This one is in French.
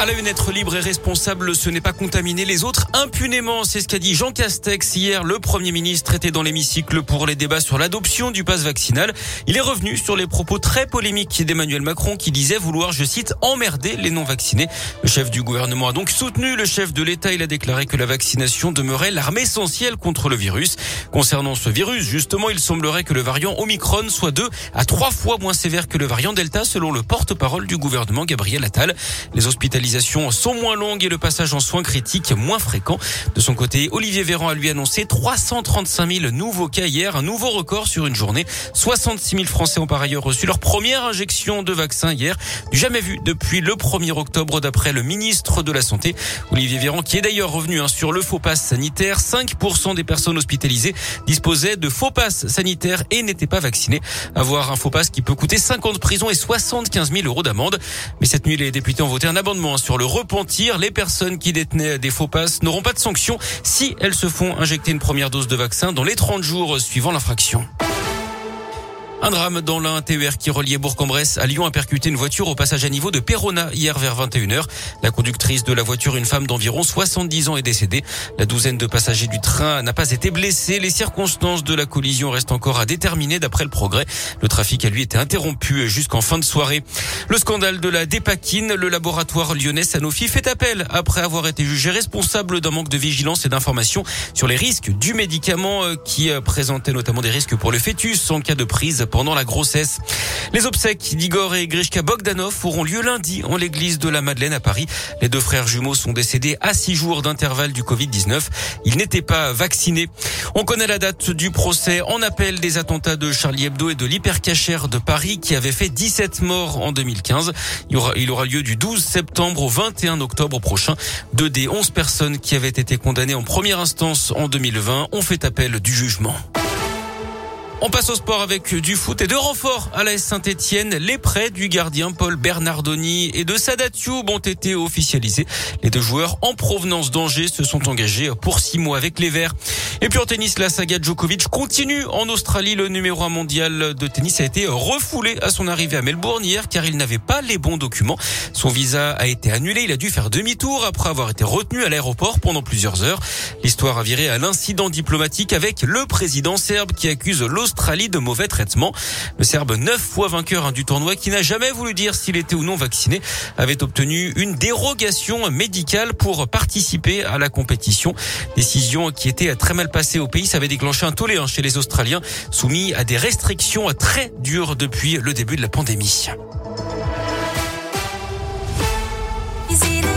À la une, être libre et responsable, ce n'est pas contaminer les autres impunément. C'est ce qu'a dit Jean Castex hier. Le Premier ministre était dans l'hémicycle pour les débats sur l'adoption du pass vaccinal. Il est revenu sur les propos très polémiques d'Emmanuel Macron qui disait vouloir, je cite, emmerder les non-vaccinés. Le chef du gouvernement a donc soutenu le chef de l'État. Il a déclaré que la vaccination demeurait l'arme essentielle contre le virus. Concernant ce virus, justement, il semblerait que le variant Omicron soit deux à trois fois moins sévère que le variant Delta selon le porte-parole du gouvernement Gabriel Attal. Les sont moins longues et le passage en soins critiques moins fréquent. De son côté, Olivier Véran a lui annoncé 335 000 nouveaux cas hier, un nouveau record sur une journée. 66 000 Français ont par ailleurs reçu leur première injection de vaccin hier, jamais vu depuis le 1er octobre d'après le ministre de la Santé, Olivier Véran, qui est d'ailleurs revenu hein, sur le faux pass sanitaire. 5% des personnes hospitalisées disposaient de faux pass sanitaires et n'étaient pas vaccinées. Avoir un faux pass qui peut coûter 50 prisons et 75 000 euros d'amende. Mais cette nuit, les députés ont voté un amendement sur le repentir. Les personnes qui détenaient des faux passes n'auront pas de sanction si elles se font injecter une première dose de vaccin dans les 30 jours suivant l'infraction. Un drame dans l'un TER qui reliait Bourg-en-Bresse à Lyon a percuté une voiture au passage à niveau de Perona hier vers 21h. La conductrice de la voiture, une femme d'environ 70 ans, est décédée. La douzaine de passagers du train n'a pas été blessée. Les circonstances de la collision restent encore à déterminer d'après le progrès. Le trafic a lui été interrompu jusqu'en fin de soirée. Le scandale de la dépakine, le laboratoire lyonnais Sanofi fait appel après avoir été jugé responsable d'un manque de vigilance et d'information sur les risques du médicament euh, qui euh, présentait notamment des risques pour le fœtus en cas de prise pendant la grossesse. Les obsèques d'Igor et Grishka Bogdanov auront lieu lundi en l'église de la Madeleine à Paris. Les deux frères jumeaux sont décédés à six jours d'intervalle du Covid-19. Ils n'étaient pas vaccinés. On connaît la date du procès en appel des attentats de Charlie Hebdo et de l'hypercachère de Paris qui avait fait 17 morts en 2015. Il aura, il aura lieu du 12 septembre au 21 octobre prochain. Deux des 11 personnes qui avaient été condamnées en première instance en 2020 ont fait appel du jugement. On passe au sport avec du foot et deux renforts à la Saint-Etienne. Les prêts du gardien Paul Bernardoni et de Sadat ont été officialisés. Les deux joueurs en provenance d'Angers se sont engagés pour six mois avec les Verts. Et puis en tennis, la saga Djokovic continue en Australie. Le numéro un mondial de tennis a été refoulé à son arrivée à Melbourne hier car il n'avait pas les bons documents. Son visa a été annulé. Il a dû faire demi-tour après avoir été retenu à l'aéroport pendant plusieurs heures. L'histoire a viré à l'incident diplomatique avec le président serbe qui accuse l'Australie Australie de mauvais traitements. Le Serbe, neuf fois vainqueur hein, du tournoi, qui n'a jamais voulu dire s'il était ou non vacciné, avait obtenu une dérogation médicale pour participer à la compétition. Décision qui était très mal passée au pays. Ça avait déclenché un tollé hein, chez les Australiens, soumis à des restrictions très dures depuis le début de la pandémie.